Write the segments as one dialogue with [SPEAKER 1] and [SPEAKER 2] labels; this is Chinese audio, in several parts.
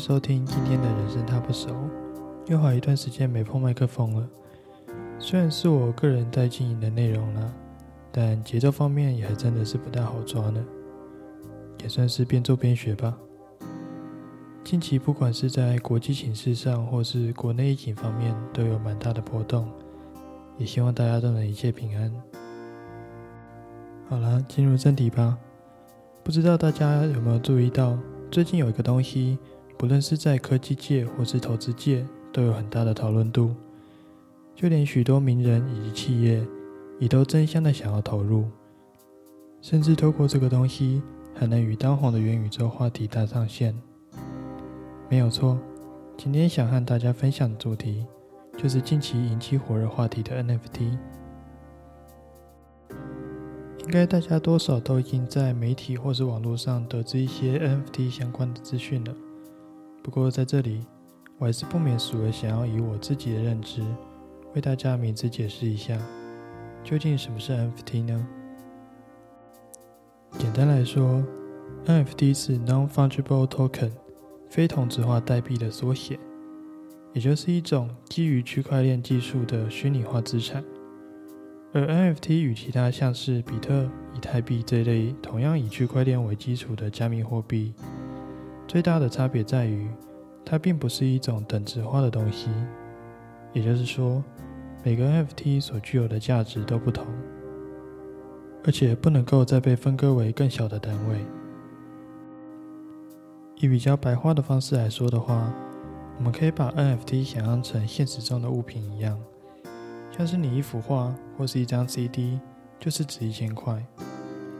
[SPEAKER 1] 收听今天的人生他不熟。又好一段时间没碰麦克风了，虽然是我个人在经营的内容啦，但节奏方面也还真的是不大好抓呢，也算是边做边学吧。近期不管是在国际形势上，或是国内疫情方面，都有蛮大的波动，也希望大家都能一切平安。好了，进入正题吧。不知道大家有没有注意到，最近有一个东西，不论是在科技界或是投资界，都有很大的讨论度。就连许多名人以及企业，也都争相的想要投入，甚至透过这个东西，还能与当红的元宇宙话题搭上线。没有错，今天想和大家分享的主题，就是近期引起火热话题的 NFT。应该大家多少都已经在媒体或是网络上得知一些 NFT 相关的资讯了。不过在这里，我还是不免俗的想要以我自己的认知，为大家名字解释一下，究竟什么是 NFT 呢？简单来说，NFT 是 Non-Fungible Token，非同质化代币的缩写，也就是一种基于区块链技术的虚拟化资产。而 NFT 与其他像是比特、以太币这类同样以区块链为基础的加密货币，最大的差别在于，它并不是一种等值化的东西。也就是说，每个 NFT 所具有的价值都不同，而且不能够再被分割为更小的单位。以比较白话的方式来说的话，我们可以把 NFT 想象成现实中的物品一样。像是你一幅画或是一张 CD，就是值一千块。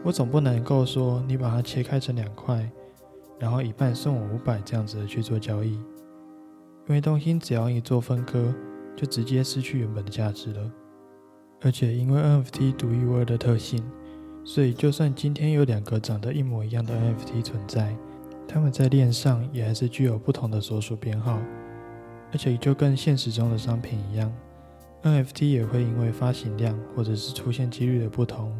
[SPEAKER 1] 我总不能够说你把它切开成两块，然后一半送我五百这样子的去做交易，因为东兴只要一做分割，就直接失去原本的价值了。而且因为 NFT 独一无二的特性，所以就算今天有两个长得一模一样的 NFT 存在，他们在链上也还是具有不同的所属编号，而且就跟现实中的商品一样。NFT 也会因为发行量或者是出现几率的不同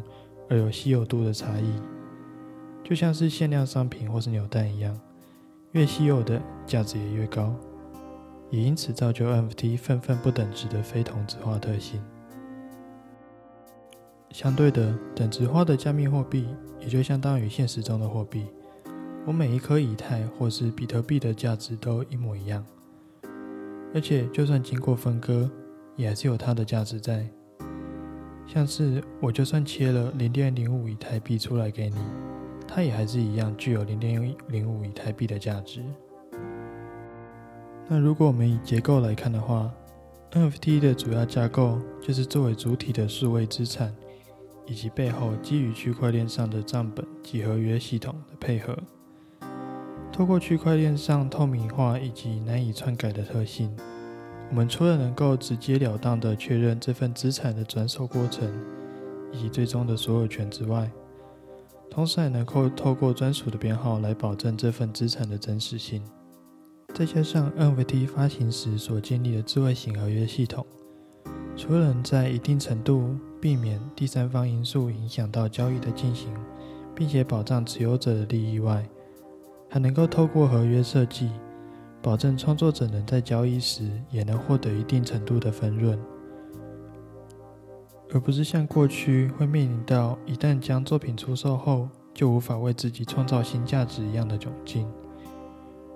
[SPEAKER 1] 而有稀有度的差异，就像是限量商品或是扭蛋一样，越稀有的价值也越高，也因此造就 NFT 份份不等值的非同质化特性。相对的，等值化的加密货币也就相当于现实中的货币，我每一颗以太或是比特币的价值都一模一样，而且就算经过分割。也还是有它的价值在，像是我就算切了零点零五以太币出来给你，它也还是一样具有零点零五以太币的价值。那如果我们以结构来看的话，NFT 的主要架构就是作为主体的数位资产，以及背后基于区块链上的账本及合约系统的配合，透过区块链上透明化以及难以篡改的特性。我们除了能够直截了当的确认这份资产的转手过程以及最终的所有权之外，同时还能够透过专属的编号来保证这份资产的真实性。再加上 NFT 发行时所建立的智慧型合约系统，除了能在一定程度避免第三方因素影响到交易的进行，并且保障持有者的利益外，还能够透过合约设计。保证创作者能在交易时也能获得一定程度的分润，而不是像过去会面临到一旦将作品出售后就无法为自己创造新价值一样的窘境。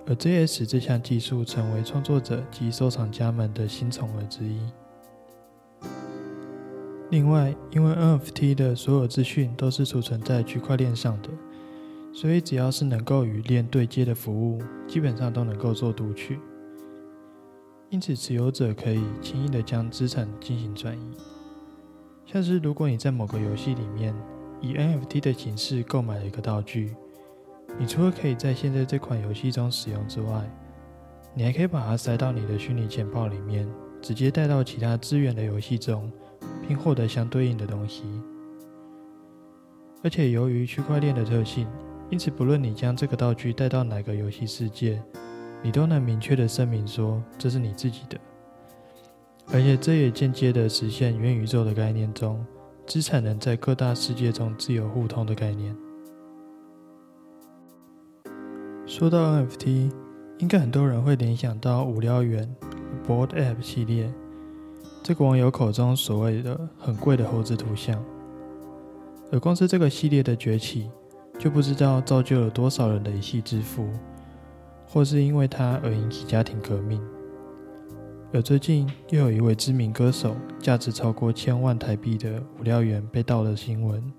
[SPEAKER 1] 而这也使这项技术成为创作者及收藏家们的新宠儿之一。另外，因为 NFT 的所有资讯都是储存在区块链上的。所以，只要是能够与链对接的服务，基本上都能够做读取。因此，持有者可以轻易的将资产进行转移。像是如果你在某个游戏里面以 NFT 的形式购买了一个道具，你除了可以在现在这款游戏中使用之外，你还可以把它塞到你的虚拟钱包里面，直接带到其他资源的游戏中，并获得相对应的东西。而且，由于区块链的特性，因此，不论你将这个道具带到哪个游戏世界，你都能明确的声明说这是你自己的。而且，这也间接的实现元宇宙的概念中，资产能在各大世界中自由互通的概念。说到 NFT，应该很多人会联想到无聊猿 Board App 系列，这个网友口中所谓的很贵的猴子图像。而光是这个系列的崛起，就不知道造就了多少人的一夕之富，或是因为它而引起家庭革命。而最近又有一位知名歌手价值超过千万台币的无料猿被盗的新闻，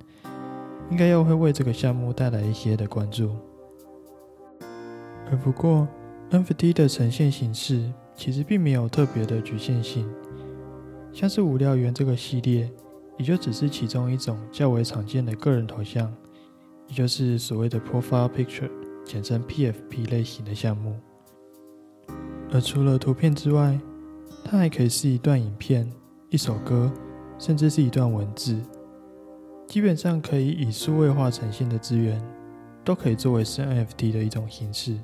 [SPEAKER 1] 应该又会为这个项目带来一些的关注。而不过，NFT 的呈现形式其实并没有特别的局限性，像是无料猿这个系列，也就只是其中一种较为常见的个人头像，也就是所谓的 Profile Picture，简称 PFP 类型的项目。而除了图片之外，它还可以是一段影片、一首歌，甚至是一段文字，基本上可以以数位化呈现的资源，都可以作为是 NFT 的一种形式。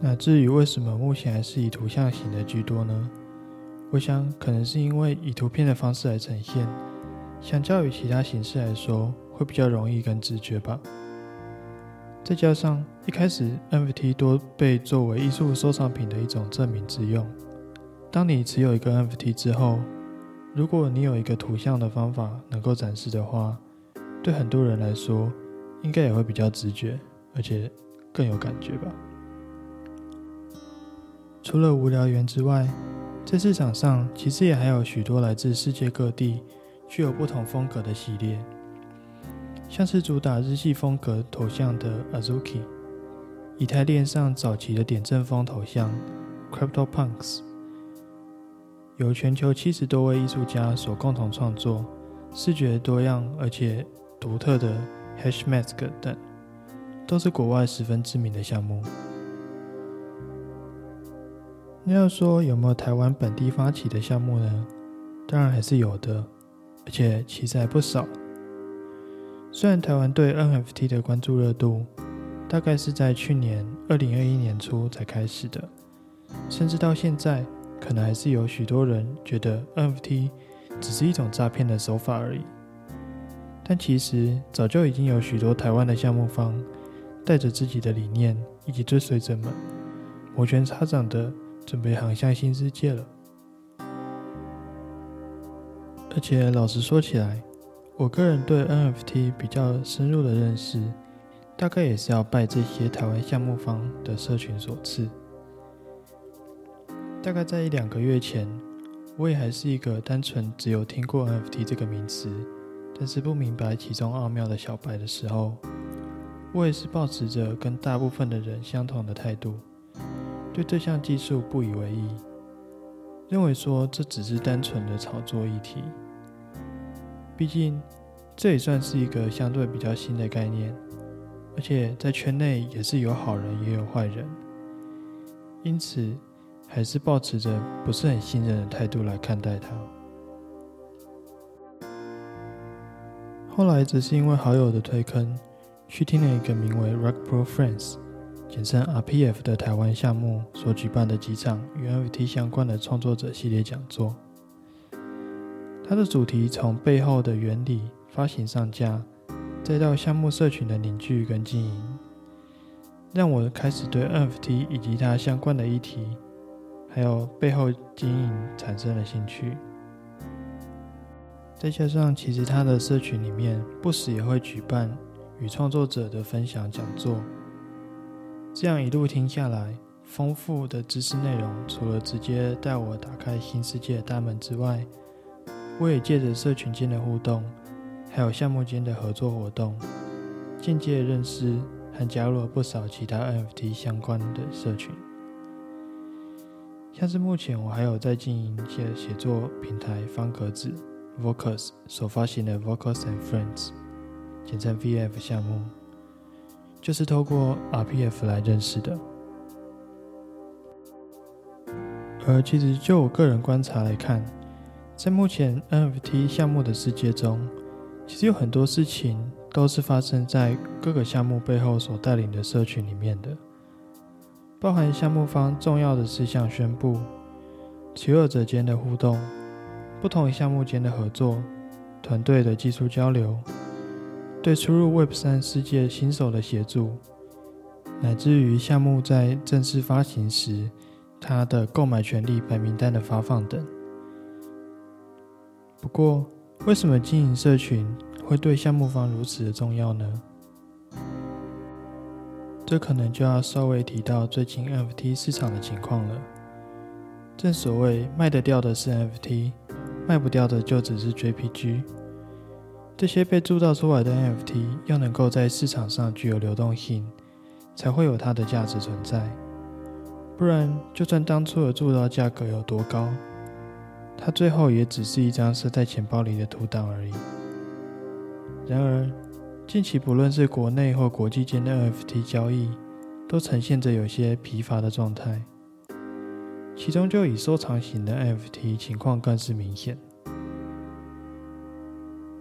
[SPEAKER 1] 那至于为什么目前还是以图像型的居多呢？我想可能是因为以图片的方式来呈现，相较于其他形式来说，会比较容易跟直觉吧。再加上一开始 NFT 多被作为艺术收藏品的一种证明之用。当你持有一个 NFT 之后，如果你有一个图像的方法能够展示的话，对很多人来说，应该也会比较直觉，而且更有感觉吧。除了无聊猿之外，在市场上其实也还有许多来自世界各地、具有不同风格的系列。像是主打日系风格头像的 Azuki，以太链上早期的点阵风头像 CryptoPunks，由全球七十多位艺术家所共同创作，视觉多样而且独特的 Hashmask 等，都是国外十分知名的项目。那要说有没有台湾本地发起的项目呢？当然还是有的，而且其实还不少。虽然台湾对 NFT 的关注热度大概是在去年二零二一年初才开始的，甚至到现在，可能还是有许多人觉得 NFT 只是一种诈骗的手法而已。但其实早就已经有许多台湾的项目方带着自己的理念以及追随者们摩拳擦掌的准备航向新世界了。而且老实说起来，我个人对 NFT 比较深入的认识，大概也是要拜这些台湾项目方的社群所赐。大概在一两个月前，我也还是一个单纯只有听过 NFT 这个名词，但是不明白其中奥妙的小白的时候，我也是保持着跟大部分的人相同的态度，对这项技术不以为意，认为说这只是单纯的炒作议题。毕竟，这也算是一个相对比较新的概念，而且在圈内也是有好人也有坏人，因此还是保持着不是很信任的态度来看待它。后来只是因为好友的推坑，去听了一个名为 Rock Pro Friends，简称 RPF 的台湾项目所举办的几场与 NFT 相关的创作者系列讲座。它的主题从背后的原理、发行上架，再到项目社群的凝聚跟经营，让我开始对 NFT 以及它相关的议题，还有背后经营产生了兴趣。再加上，其实它的社群里面不时也会举办与创作者的分享讲座，这样一路听下来，丰富的知识内容，除了直接带我打开新世界大门之外，我也借着社群间的互动，还有项目间的合作活动，间接认识和加入了不少其他 NFT 相关的社群。像是目前我还有在经营一些写作平台方格子 Vocus 所发行的 Vocus and Friends，简称 VF 项目，就是透过 RPF 来认识的。而其实就我个人观察来看，在目前 NFT 项目的世界中，其实有很多事情都是发生在各个项目背后所带领的社群里面的，包含项目方重要的事项宣布、持有者间的互动、不同项目间的合作、团队的技术交流、对出入 Web 三世界新手的协助，乃至于项目在正式发行时，它的购买权利白名单的发放等。不过，为什么经营社群会对项目方如此的重要呢？这可能就要稍微提到最近 NFT 市场的情况了。正所谓，卖得掉的是 NFT，卖不掉的就只是 JPG。这些被铸造出来的 NFT 要能够在市场上具有流动性，才会有它的价值存在。不然，就算当初的铸造价格有多高，它最后也只是一张设在钱包里的图档而已。然而，近期不论是国内或国际间的 NFT 交易，都呈现着有些疲乏的状态。其中就以收藏型的 NFT 情况更是明显，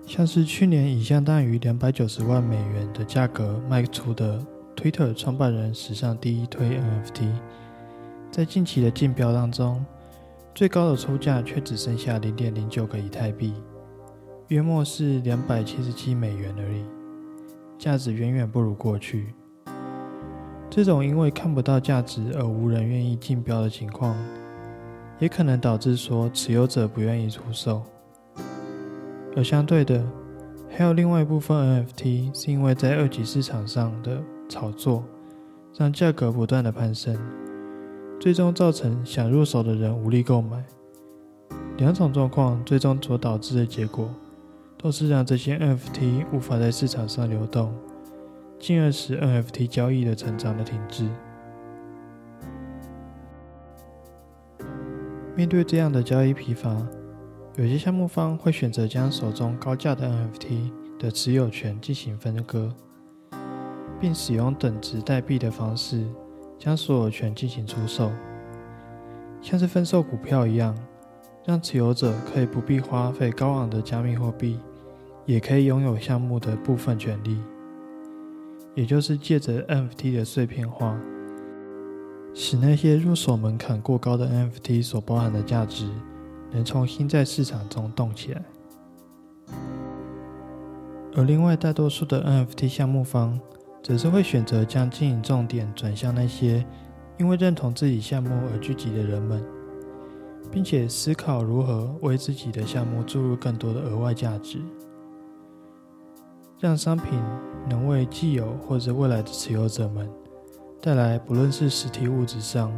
[SPEAKER 1] 像是去年以相当于两百九十万美元的价格卖出的 Twitter 创办人史上第一推 NFT，在近期的竞标当中，最高的出价却只剩下零点零九个以太币，约莫是两百七十七美元而已，价值远远不如过去。这种因为看不到价值而无人愿意竞标的情况，也可能导致说持有者不愿意出售。而相对的，还有另外一部分 NFT 是因为在二级市场上的炒作，让价格不断的攀升，最终造成想入手的人无力购买。两种状况最终所导致的结果，都是让这些 NFT 无法在市场上流动。进而使 NFT 交易的成长的停滞。面对这样的交易疲乏，有些项目方会选择将手中高价的 NFT 的持有权进行分割，并使用等值代币的方式将所有权进行出售，像是分售股票一样，让持有者可以不必花费高昂的加密货币，也可以拥有项目的部分权利。也就是借着 NFT 的碎片化，使那些入手门槛过高的 NFT 所包含的价值，能重新在市场中动起来。而另外大多数的 NFT 项目方，则是会选择将经营重点转向那些因为认同自己项目而聚集的人们，并且思考如何为自己的项目注入更多的额外价值。让商品能为既有或者未来的持有者们带来不论是实体物质上，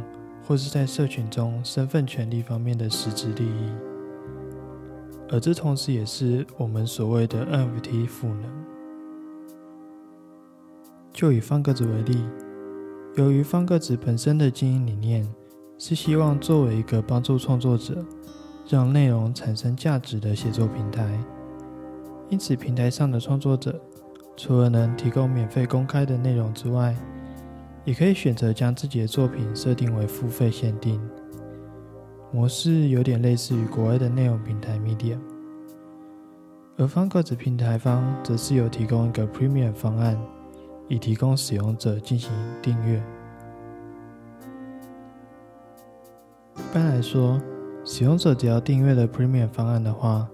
[SPEAKER 1] 或是在社群中身份权利方面的实质利益，而这同时也是我们所谓的 NFT 赋能。就以方格子为例，由于方格子本身的经营理念是希望作为一个帮助创作者让内容产生价值的写作平台。因此，平台上的创作者除了能提供免费公开的内容之外，也可以选择将自己的作品设定为付费限定模式，有点类似于国外的内容平台 Medium。而方格子平台方则是有提供一个 Premium 方案，以提供使用者进行订阅。一般来说，使用者只要订阅了 Premium 方案的话，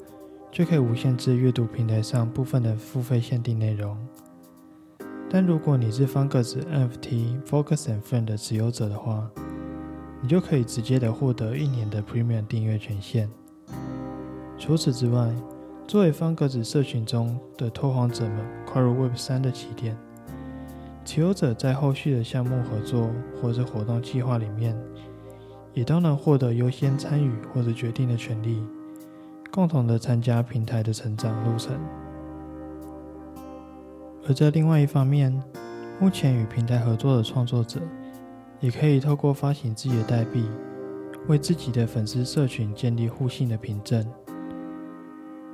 [SPEAKER 1] 就可以无限制阅读平台上部分的付费限定内容，但如果你是方格子 NFT Focus and Friend 的持有者的话，你就可以直接的获得一年的 Premium 订阅权限。除此之外，作为方格子社群中的拓荒者们跨入 Web 三的起点，持有者在后续的项目合作或者活动计划里面，也都能获得优先参与或者决定的权利。共同的参加平台的成长路程，而在另外一方面，目前与平台合作的创作者，也可以透过发行自己的代币，为自己的粉丝社群建立互信的凭证。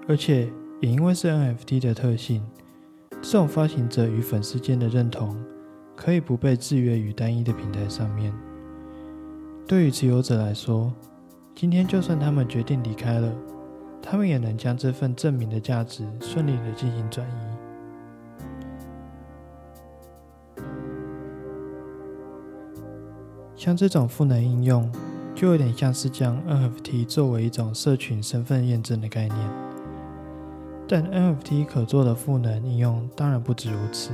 [SPEAKER 1] 而且也因为是 NFT 的特性，这种发行者与粉丝间的认同，可以不被制约于单一的平台上面。对于持有者来说，今天就算他们决定离开了。他们也能将这份证明的价值顺利的进行转移。像这种赋能应用，就有点像是将 NFT 作为一种社群身份验证的概念。但 NFT 可做的赋能应用当然不止如此。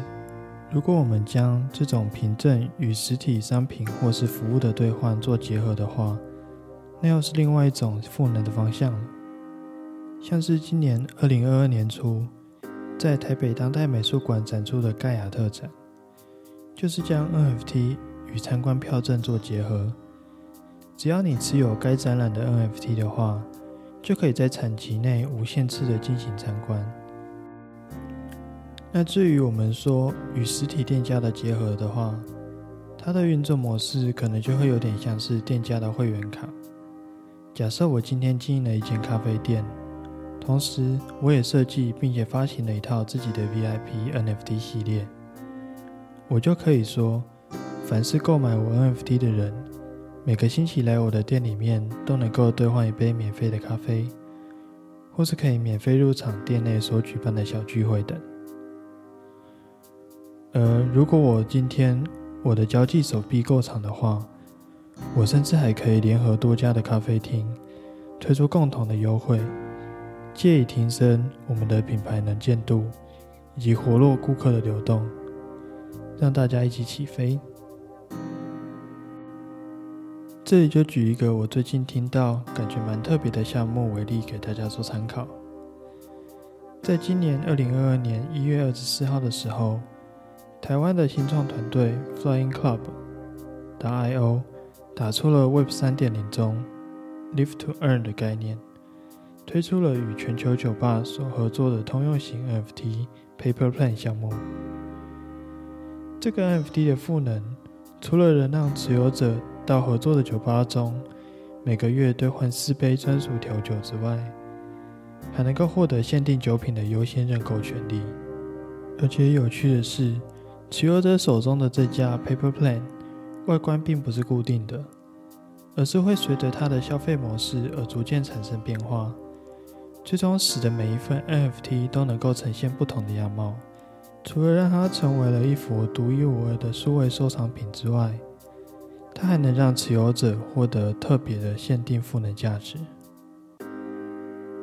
[SPEAKER 1] 如果我们将这种凭证与实体商品或是服务的兑换做结合的话，那又是另外一种赋能的方向了。像是今年二零二二年初，在台北当代美术馆展出的盖亚特展，就是将 NFT 与参观票证做结合。只要你持有该展览的 NFT 的话，就可以在产期内无限次的进行参观。那至于我们说与实体店家的结合的话，它的运作模式可能就会有点像是店家的会员卡。假设我今天经营了一间咖啡店，同时我也设计并且发行了一套自己的 VIP NFT 系列，我就可以说，凡是购买我 NFT 的人，每个星期来我的店里面都能够兑换一杯免费的咖啡，或是可以免费入场店内所举办的小聚会等。而如果我今天我的交际手臂够长的话，我甚至还可以联合多家的咖啡厅，推出共同的优惠，借以提升我们的品牌能见度，以及活络顾客的流动，让大家一起起飞。这里就举一个我最近听到感觉蛮特别的项目为例，给大家做参考。在今年二零二二年一月二十四号的时候。台湾的新创团队 Flying Club 的 I/O 打出了 Web 三点零中 Live to Earn 的概念，推出了与全球酒吧所合作的通用型 NFT Paper Plan 项目。这个 NFT 的赋能，除了能让持有者到合作的酒吧中每个月兑换四杯专属调酒之外，还能够获得限定酒品的优先认购权利。而且有趣的是。持有者手中的这家 Paper Plan 外观并不是固定的，而是会随着它的消费模式而逐渐产生变化，最终使得每一份 NFT 都能够呈现不同的样貌。除了让它成为了一幅独一无二的数位收藏品之外，它还能让持有者获得特别的限定赋能价值。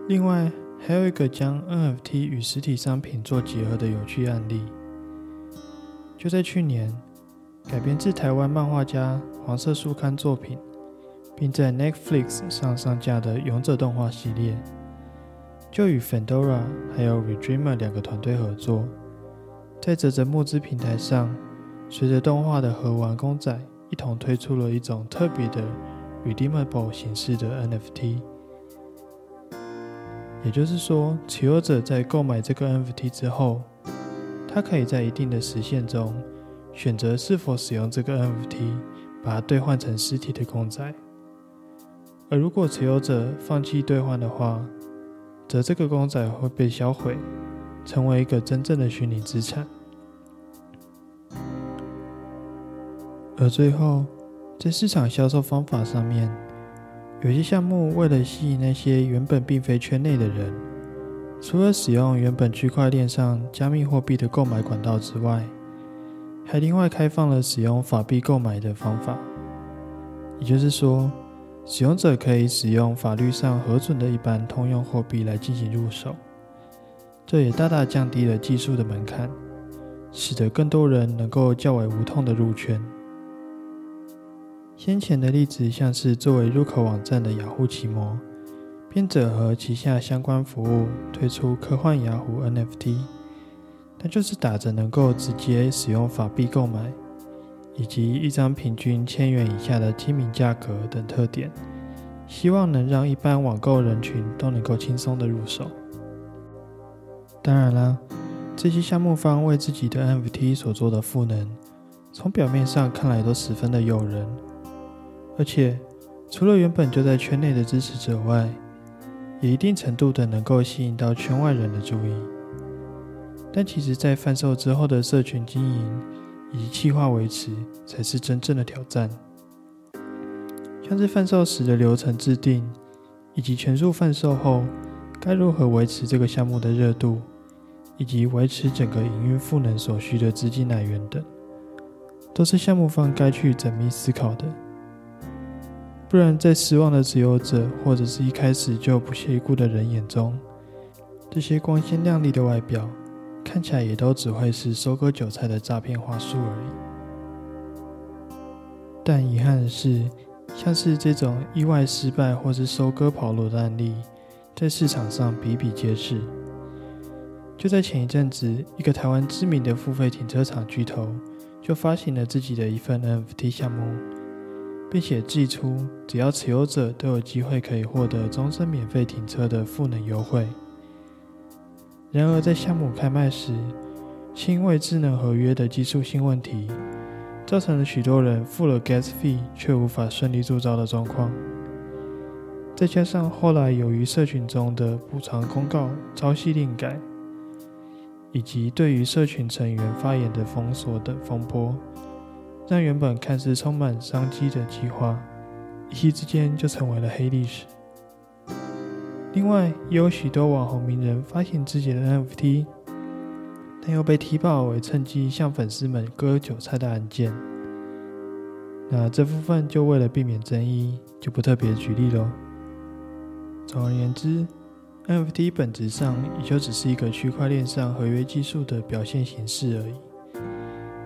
[SPEAKER 1] 另外，还有一个将 NFT 与实体商品做结合的有趣案例。就在去年，改编自台湾漫画家黄色书刊作品，并在 Netflix 上上架的《勇者》动画系列，就与 Fandora 还有 Redreamer 两个团队合作，在泽泽募资平台上，随着动画的合玩公仔一同推出了一种特别的 Redeemable 形式的 NFT。也就是说，持有者在购买这个 NFT 之后，他可以在一定的时限中选择是否使用这个 NFT，把它兑换成实体的公仔。而如果持有者放弃兑换的话，则这个公仔会被销毁，成为一个真正的虚拟资产。而最后，在市场销售方法上面，有些项目为了吸引那些原本并非圈内的人。除了使用原本区块链上加密货币的购买管道之外，还另外开放了使用法币购买的方法。也就是说，使用者可以使用法律上核准的一般通用货币来进行入手。这也大大降低了技术的门槛，使得更多人能够较为无痛的入圈。先前的例子像是作为入口网站的雅虎奇摩。编者和旗下相关服务，推出科幻雅虎 NFT，但就是打着能够直接使用法币购买，以及一张平均千元以下的亲民价格等特点，希望能让一般网购人群都能够轻松的入手。当然啦，这些项目方为自己的 NFT 所做的赋能，从表面上看来都十分的诱人，而且除了原本就在圈内的支持者外，也一定程度的能够吸引到圈外人的注意，但其实，在贩售之后的社群经营以及企划维持，才是真正的挑战。像是贩售时的流程制定，以及全数贩售后该如何维持这个项目的热度，以及维持整个营运赋能所需的资金来源等，都是项目方该去缜密思考的。不然，在失望的持有者，或者是一开始就不屑一顾的人眼中，这些光鲜亮丽的外表，看起来也都只会是收割韭菜的诈骗话术而已。但遗憾的是，像是这种意外失败或是收割跑路的案例，在市场上比比皆是。就在前一阵子，一个台湾知名的付费停车场巨头就发行了自己的一份 NFT 项目，并且寄出只要持有者都有机会可以获得终身免费停车的赋能优惠。然而，在项目开卖时，是因为智能合约的技术性问题，造成了许多人付了 gas fee 却无法顺利铸造的状况。再加上后来由于社群中的补偿公告朝夕令改，以及对于社群成员发言的封锁等风波，让原本看似充满商机的计划，一夕之间就成为了黑历史。另外，也有许多网红名人发行自己的 NFT，但又被踢爆为趁机向粉丝们割韭菜的案件。那这部分就为了避免争议，就不特别举例喽。总而言之，NFT 本质上也就只是一个区块链上合约技术的表现形式而已。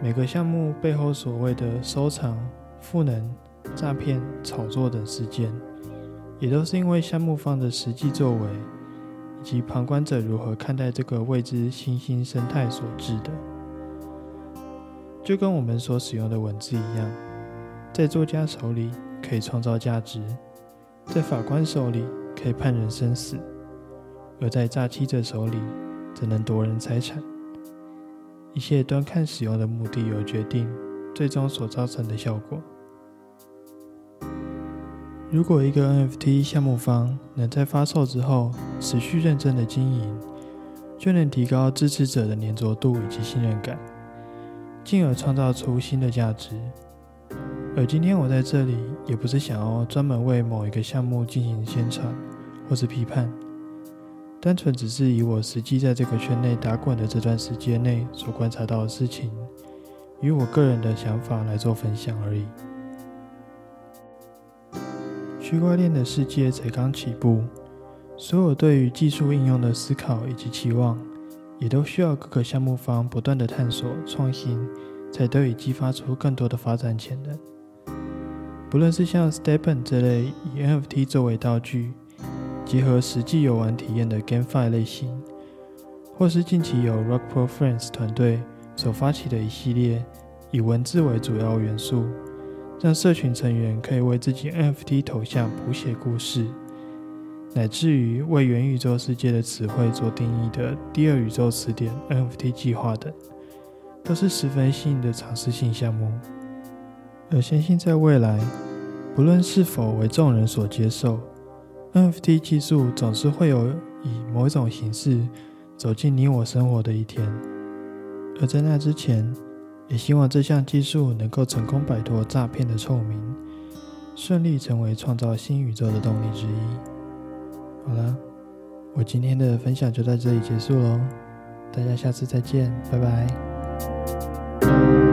[SPEAKER 1] 每个项目背后所谓的收藏、赋能、诈骗、炒作等事件。也都是因为项目方的实际作为，以及旁观者如何看待这个未知新兴生态所致的。就跟我们所使用的文字一样，在作家手里可以创造价值，在法官手里可以判人生死，而在诈欺者手里则能夺人财产。一切端看使用的目的而决定，最终所造成的效果。如果一个 NFT 项目方能在发售之后持续认真的经营，就能提高支持者的粘着度以及信任感，进而创造出新的价值。而今天我在这里，也不是想要专门为某一个项目进行宣传或是批判，单纯只是以我实际在这个圈内打滚的这段时间内所观察到的事情，与我个人的想法来做分享而已。区块链的世界才刚起步，所有对于技术应用的思考以及期望，也都需要各个项目方不断的探索创新，才得以激发出更多的发展潜能。不论是像 Stepen 这类以 NFT 作为道具，结合实际游玩体验的 GameFi 类型，或是近期由 Rockpro Friends 团队所发起的一系列以文字为主要元素。让社群成员可以为自己 NFT 头像谱写故事，乃至于为元宇宙世界的词汇做定义的第二宇宙词典 NFT 计划等，都是十分新颖的尝试性项目。而相信在未来，不论是否为众人所接受，NFT 技术总是会有以某一种形式走进你我生活的一天。而在那之前，也希望这项技术能够成功摆脱诈骗的臭名，顺利成为创造新宇宙的动力之一。好了，我今天的分享就到这里结束喽，大家下次再见，拜拜。